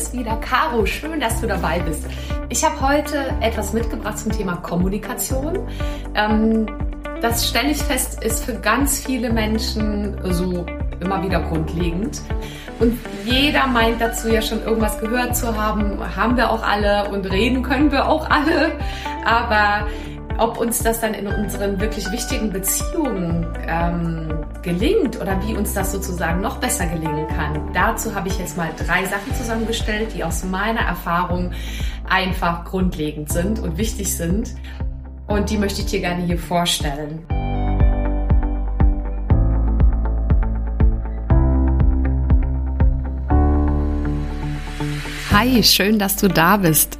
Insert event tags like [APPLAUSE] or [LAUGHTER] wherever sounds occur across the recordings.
ist wieder Caro. Schön, dass du dabei bist. Ich habe heute etwas mitgebracht zum Thema Kommunikation. Ähm, das stelle ich fest, ist für ganz viele Menschen so immer wieder grundlegend. Und jeder meint dazu ja schon irgendwas gehört zu haben. Haben wir auch alle und reden können wir auch alle. Aber ob uns das dann in unseren wirklich wichtigen Beziehungen ähm, gelingt oder wie uns das sozusagen noch besser gelingen kann, dazu habe ich jetzt mal drei Sachen zusammengestellt, die aus meiner Erfahrung einfach grundlegend sind und wichtig sind. Und die möchte ich dir gerne hier vorstellen. Hi, schön, dass du da bist.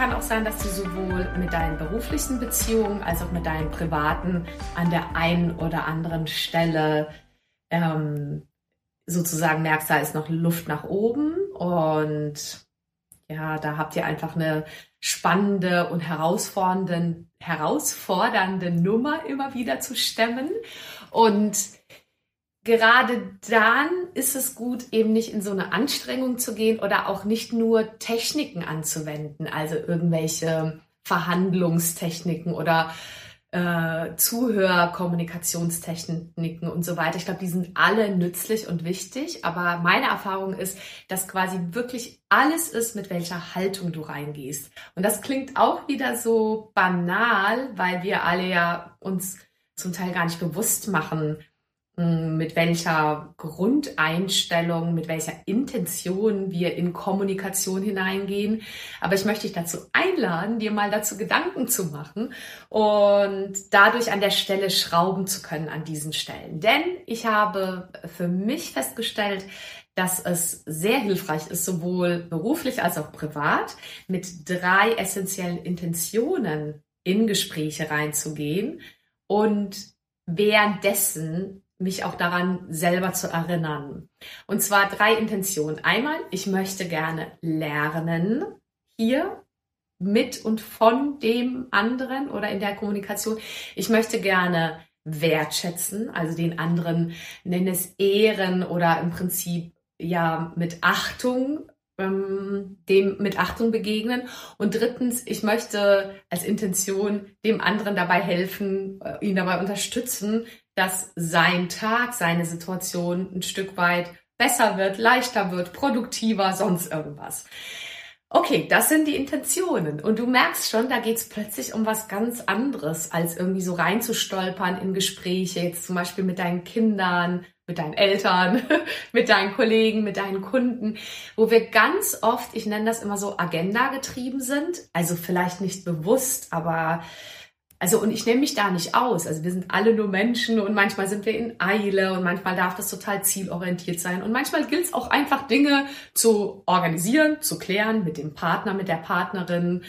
Kann auch sein, dass du sowohl mit deinen beruflichen Beziehungen als auch mit deinen privaten an der einen oder anderen Stelle ähm, sozusagen merkst, da ist noch Luft nach oben. Und ja, da habt ihr einfach eine spannende und herausfordernde, herausfordernde Nummer immer wieder zu stemmen. Und gerade dann ist es gut, eben nicht in so eine Anstrengung zu gehen oder auch nicht nur Techniken anzuwenden, also irgendwelche Verhandlungstechniken oder äh, Zuhörkommunikationstechniken und so weiter. Ich glaube, die sind alle nützlich und wichtig, aber meine Erfahrung ist, dass quasi wirklich alles ist, mit welcher Haltung du reingehst. Und das klingt auch wieder so banal, weil wir alle ja uns zum Teil gar nicht bewusst machen, mit welcher Grundeinstellung, mit welcher Intention wir in Kommunikation hineingehen. Aber ich möchte dich dazu einladen, dir mal dazu Gedanken zu machen und dadurch an der Stelle schrauben zu können an diesen Stellen. Denn ich habe für mich festgestellt, dass es sehr hilfreich ist, sowohl beruflich als auch privat, mit drei essentiellen Intentionen in Gespräche reinzugehen und währenddessen mich auch daran selber zu erinnern. Und zwar drei Intentionen. Einmal, ich möchte gerne lernen hier mit und von dem anderen oder in der Kommunikation. Ich möchte gerne wertschätzen, also den anderen, nenne es ehren oder im Prinzip ja mit Achtung ähm, dem mit Achtung begegnen. Und drittens, ich möchte als Intention dem anderen dabei helfen, äh, ihn dabei unterstützen, dass sein Tag, seine Situation ein Stück weit besser wird, leichter wird, produktiver, sonst irgendwas. Okay, das sind die Intentionen. Und du merkst schon, da geht es plötzlich um was ganz anderes, als irgendwie so reinzustolpern in Gespräche, jetzt zum Beispiel mit deinen Kindern, mit deinen Eltern, [LAUGHS] mit deinen Kollegen, mit deinen Kunden, wo wir ganz oft, ich nenne das immer so, Agenda getrieben sind. Also vielleicht nicht bewusst, aber also und ich nehme mich da nicht aus. Also wir sind alle nur Menschen und manchmal sind wir in Eile und manchmal darf das total zielorientiert sein und manchmal gilt es auch einfach Dinge zu organisieren, zu klären mit dem Partner, mit der Partnerin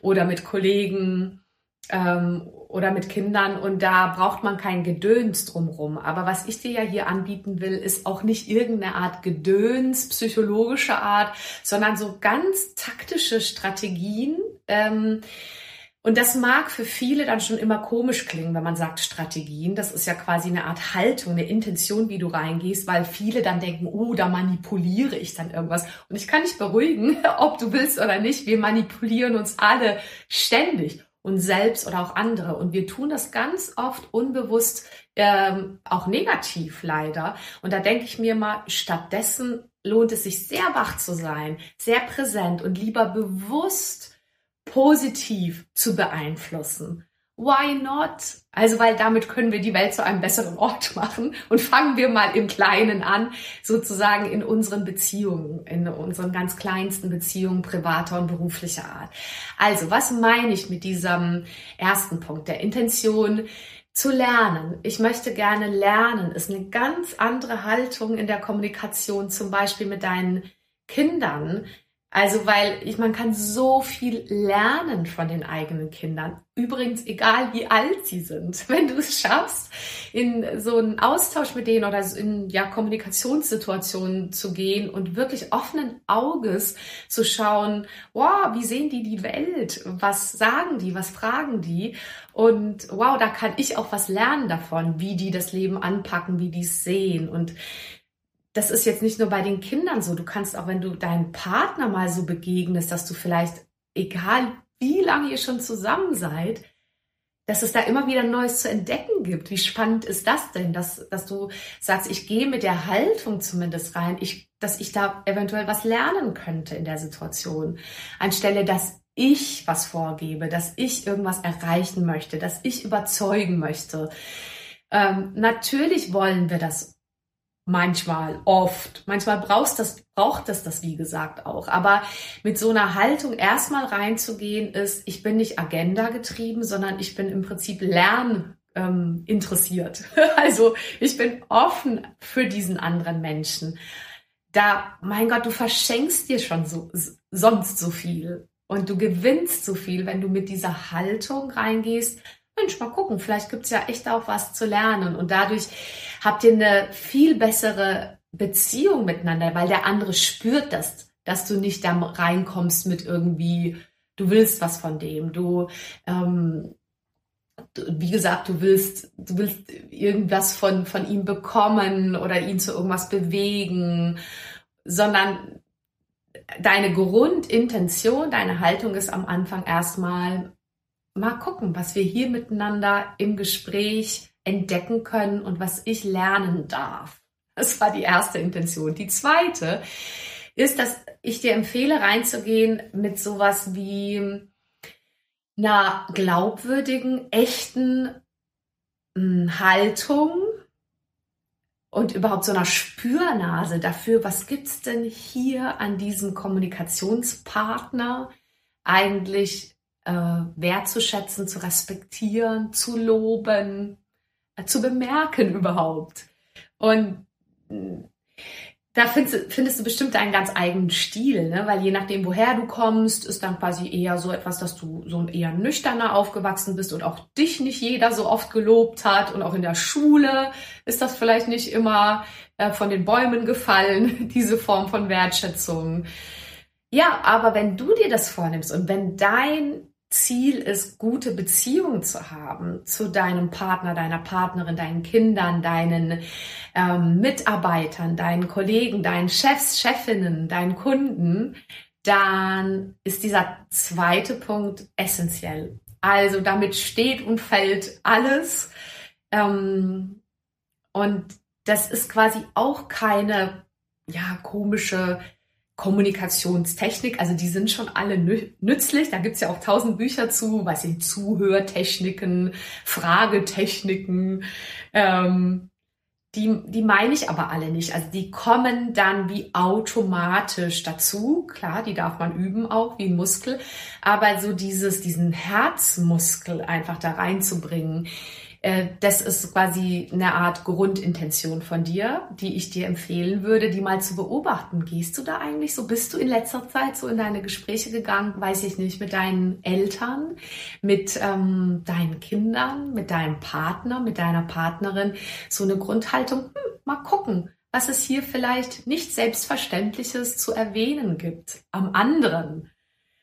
oder mit Kollegen ähm, oder mit Kindern und da braucht man kein Gedöns drumrum. Aber was ich dir ja hier anbieten will, ist auch nicht irgendeine Art Gedöns, psychologische Art, sondern so ganz taktische Strategien. Ähm, und das mag für viele dann schon immer komisch klingen, wenn man sagt Strategien. Das ist ja quasi eine Art Haltung, eine Intention, wie du reingehst, weil viele dann denken, oh, da manipuliere ich dann irgendwas. Und ich kann dich beruhigen, [LAUGHS] ob du willst oder nicht. Wir manipulieren uns alle ständig und selbst oder auch andere. Und wir tun das ganz oft unbewusst, ähm, auch negativ leider. Und da denke ich mir mal, stattdessen lohnt es sich sehr wach zu sein, sehr präsent und lieber bewusst positiv zu beeinflussen why not? Also, weil damit können wir die Welt zu einem besseren Ort [LAUGHS] machen. Und fangen wir mal im Kleinen an, sozusagen in unseren Beziehungen, in unseren ganz kleinsten Beziehungen privater und beruflicher Art. Also, was meine ich mit diesem ersten Punkt, der Intention, zu lernen. Ich möchte gerne lernen, ist eine ganz andere Haltung in der Kommunikation, zum Beispiel mit deinen Kindern, also, weil ich, man kann so viel lernen von den eigenen Kindern. Übrigens, egal wie alt sie sind. [LAUGHS] Wenn du es schaffst, in so einen Austausch mit denen oder in ja, Kommunikationssituationen zu gehen und wirklich offenen Auges zu schauen, wow, wie sehen die die Welt? Was sagen die? Was fragen die? Und wow, da kann ich auch was lernen davon, wie die das Leben anpacken, wie die es sehen. Und das ist jetzt nicht nur bei den Kindern so. Du kannst auch, wenn du deinem Partner mal so begegnest, dass du vielleicht, egal wie lange ihr schon zusammen seid, dass es da immer wieder Neues zu entdecken gibt. Wie spannend ist das denn, dass, dass du sagst, ich gehe mit der Haltung zumindest rein, ich, dass ich da eventuell was lernen könnte in der Situation, anstelle dass ich was vorgebe, dass ich irgendwas erreichen möchte, dass ich überzeugen möchte. Ähm, natürlich wollen wir das Manchmal, oft. Manchmal brauchst das, braucht es das, wie gesagt, auch. Aber mit so einer Haltung erstmal reinzugehen, ist, ich bin nicht Agenda getrieben, sondern ich bin im Prinzip lern ähm, interessiert. [LAUGHS] also ich bin offen für diesen anderen Menschen. Da, mein Gott, du verschenkst dir schon so, sonst so viel. Und du gewinnst so viel, wenn du mit dieser Haltung reingehst. Mensch, mal gucken, vielleicht gibt's ja echt auch was zu lernen. Und dadurch habt ihr eine viel bessere Beziehung miteinander, weil der andere spürt das, dass du nicht da reinkommst mit irgendwie, du willst was von dem, du, ähm, du, wie gesagt, du willst, du willst irgendwas von, von ihm bekommen oder ihn zu irgendwas bewegen, sondern deine Grundintention, deine Haltung ist am Anfang erstmal mal gucken, was wir hier miteinander im Gespräch entdecken können und was ich lernen darf. Das war die erste Intention. Die zweite ist, dass ich dir empfehle, reinzugehen mit sowas wie einer glaubwürdigen, echten hm, Haltung und überhaupt so einer Spürnase dafür, was gibt's denn hier an diesem Kommunikationspartner eigentlich äh, wertzuschätzen, zu respektieren, zu loben, zu bemerken überhaupt. Und da findest, findest du bestimmt deinen ganz eigenen Stil, ne? weil je nachdem, woher du kommst, ist dann quasi eher so etwas, dass du so eher nüchterner aufgewachsen bist und auch dich nicht jeder so oft gelobt hat und auch in der Schule ist das vielleicht nicht immer äh, von den Bäumen gefallen, [LAUGHS] diese Form von Wertschätzung. Ja, aber wenn du dir das vornimmst und wenn dein Ziel ist, gute Beziehungen zu haben zu deinem Partner, deiner Partnerin, deinen Kindern, deinen ähm, Mitarbeitern, deinen Kollegen, deinen Chefs, Chefinnen, deinen Kunden, dann ist dieser zweite Punkt essentiell. Also damit steht und fällt alles. Ähm, und das ist quasi auch keine ja, komische Kommunikationstechnik, also die sind schon alle nützlich. Da gibt's ja auch tausend Bücher zu, weiß ich, Zuhörtechniken, Fragetechniken. Ähm, die, die meine ich aber alle nicht. Also die kommen dann wie automatisch dazu. Klar, die darf man üben auch wie Muskel. Aber so dieses, diesen Herzmuskel einfach da reinzubringen, äh, das ist quasi eine Art Grundintention von dir, die ich dir empfehlen würde, die mal zu beobachten. Gehst du da eigentlich so? Bist du in letzter Zeit so in deine Gespräche gegangen, weiß ich nicht, mit deinen Eltern, mit ähm, deinen Kindern, mit deinem Partner, mit deiner Partnerin? So eine Grundhaltung, hm, mal gucken, was es hier vielleicht nicht Selbstverständliches zu erwähnen gibt am anderen.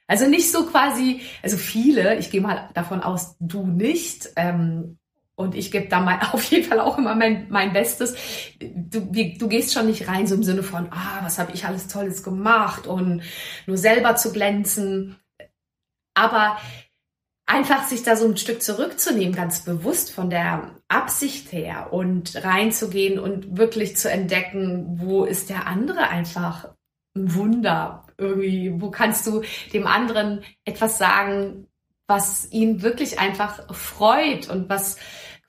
Also nicht so quasi, also viele, ich gehe mal davon aus, du nicht, ähm, und ich gebe da mal [LAUGHS] auf jeden Fall auch immer mein, mein Bestes. Du, wie, du gehst schon nicht rein so im Sinne von, ah, was habe ich alles Tolles gemacht und nur selber zu glänzen. Aber einfach sich da so ein Stück zurückzunehmen, ganz bewusst von der Absicht her und reinzugehen und wirklich zu entdecken, wo ist der andere einfach ein Wunder irgendwie, wo kannst du dem anderen etwas sagen, was ihn wirklich einfach freut und was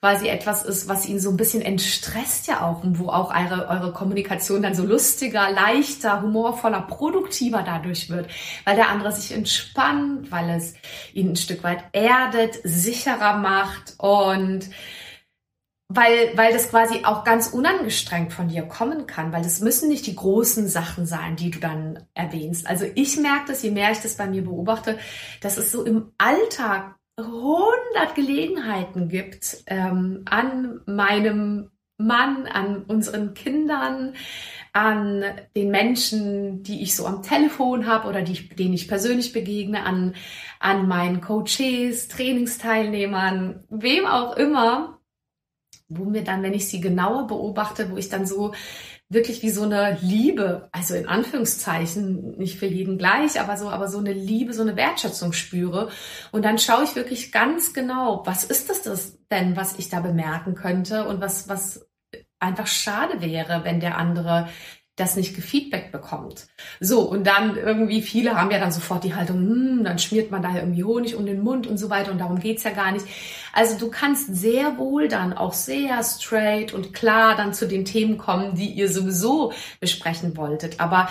quasi etwas ist, was ihn so ein bisschen entstresst ja auch und wo auch eure, eure Kommunikation dann so lustiger, leichter, humorvoller, produktiver dadurch wird, weil der andere sich entspannt, weil es ihn ein Stück weit erdet, sicherer macht und weil, weil das quasi auch ganz unangestrengt von dir kommen kann, weil das müssen nicht die großen Sachen sein, die du dann erwähnst. Also ich merke das, je mehr ich das bei mir beobachte, dass es so im Alltag hundert Gelegenheiten gibt, ähm, an meinem Mann, an unseren Kindern, an den Menschen, die ich so am Telefon habe oder die, denen ich persönlich begegne, an, an meinen Coaches, Trainingsteilnehmern, wem auch immer, wo mir dann, wenn ich sie genauer beobachte, wo ich dann so wirklich wie so eine Liebe, also in Anführungszeichen, nicht für jeden gleich, aber so, aber so eine Liebe, so eine Wertschätzung spüre. Und dann schaue ich wirklich ganz genau, was ist das, denn, was ich da bemerken könnte und was, was einfach schade wäre, wenn der andere das nicht gefeedback bekommt. So, und dann irgendwie, viele haben ja dann sofort die Haltung, hm, dann schmiert man da irgendwie Honig um den Mund und so weiter und darum geht's ja gar nicht. Also du kannst sehr wohl dann auch sehr straight und klar dann zu den Themen kommen, die ihr sowieso besprechen wolltet. Aber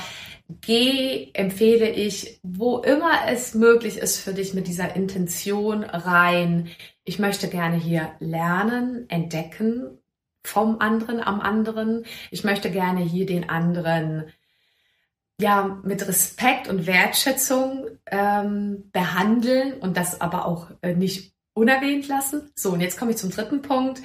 geh, empfehle ich, wo immer es möglich ist für dich mit dieser Intention rein. Ich möchte gerne hier lernen, entdecken, vom anderen am anderen. Ich möchte gerne hier den anderen ja mit Respekt und Wertschätzung ähm, behandeln und das aber auch äh, nicht unerwähnt lassen. So, und jetzt komme ich zum dritten Punkt.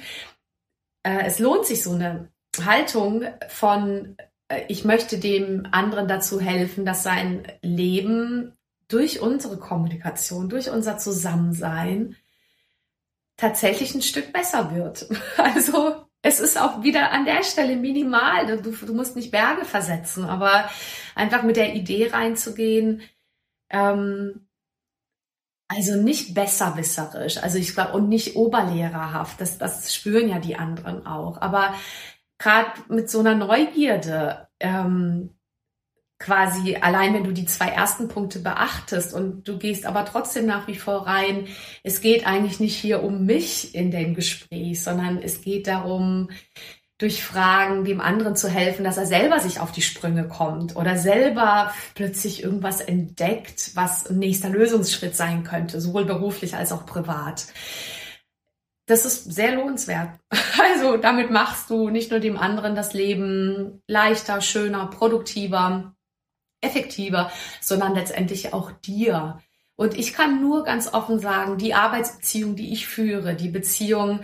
Äh, es lohnt sich so eine Haltung von, äh, ich möchte dem anderen dazu helfen, dass sein Leben durch unsere Kommunikation, durch unser Zusammensein tatsächlich ein Stück besser wird. [LAUGHS] Also es ist auch wieder an der Stelle minimal. Du, du musst nicht Berge versetzen, aber einfach mit der Idee reinzugehen, ähm, also nicht besserwisserisch, also ich glaube, und nicht oberlehrerhaft, das, das spüren ja die anderen auch. Aber gerade mit so einer Neugierde, ähm, quasi allein, wenn du die zwei ersten Punkte beachtest und du gehst aber trotzdem nach wie vor rein, es geht eigentlich nicht hier um mich in dem Gespräch, sondern es geht darum, durch Fragen dem anderen zu helfen, dass er selber sich auf die Sprünge kommt oder selber plötzlich irgendwas entdeckt, was ein nächster Lösungsschritt sein könnte, sowohl beruflich als auch privat. Das ist sehr lohnenswert. [LAUGHS] Also damit machst du nicht nur dem anderen das Leben leichter, schöner, produktiver, effektiver, sondern letztendlich auch dir. Und ich kann nur ganz offen sagen, die Arbeitsbeziehung, die ich führe, die Beziehung,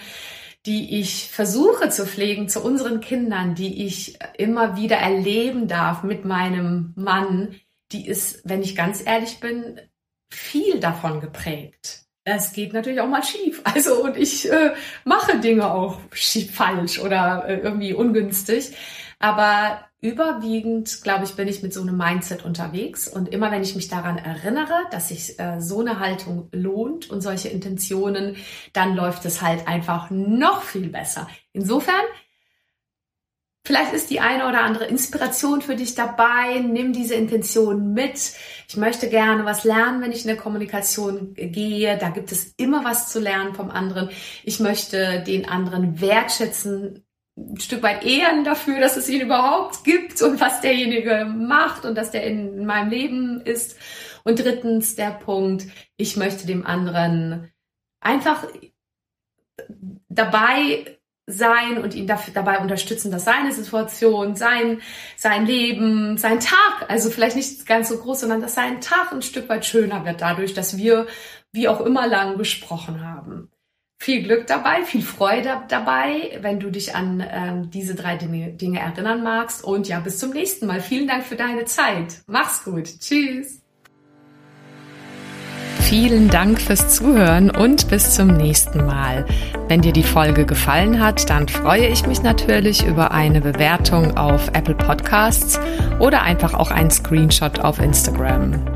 die ich versuche zu pflegen zu unseren Kindern, die ich immer wieder erleben darf mit meinem Mann, die ist, wenn ich ganz ehrlich bin, viel davon geprägt. Es geht natürlich auch mal schief. [LAUGHS] Also und ich äh, mache Dinge auch schief, falsch oder äh, irgendwie ungünstig. Aber überwiegend, glaube ich, bin ich mit so einem Mindset unterwegs. Und immer wenn ich mich daran erinnere, dass sich äh, so eine Haltung lohnt und solche Intentionen, dann läuft es halt einfach noch viel besser. Insofern, vielleicht ist die eine oder andere Inspiration für dich dabei. Nimm diese Intention mit. Ich möchte gerne was lernen, wenn ich in der Kommunikation gehe. Da gibt es immer was zu lernen vom anderen. Ich möchte den anderen wertschätzen, ein Stück weit ehren dafür, dass es ihn überhaupt gibt und was derjenige macht und dass der in meinem Leben ist. Und drittens der Punkt, ich möchte dem anderen einfach dabei sein und ihn dafür, dabei unterstützen, dass seine Situation, sein, sein Leben, sein Tag, also vielleicht nicht ganz so groß, sondern dass sein Tag ein Stück weit schöner wird dadurch, dass wir wie auch immer lang gesprochen haben viel Glück dabei, viel Freude dabei, wenn du dich an ähm, diese drei Dinge, Dinge erinnern magst. Und ja, bis zum nächsten Mal. Vielen Dank für deine Zeit. Mach's gut. Tschüss. Vielen Dank fürs Zuhören und bis zum nächsten Mal. Wenn dir die Folge gefallen hat, dann freue ich mich natürlich über eine Bewertung auf Apple Podcasts oder einfach auch einen Screenshot auf Instagram.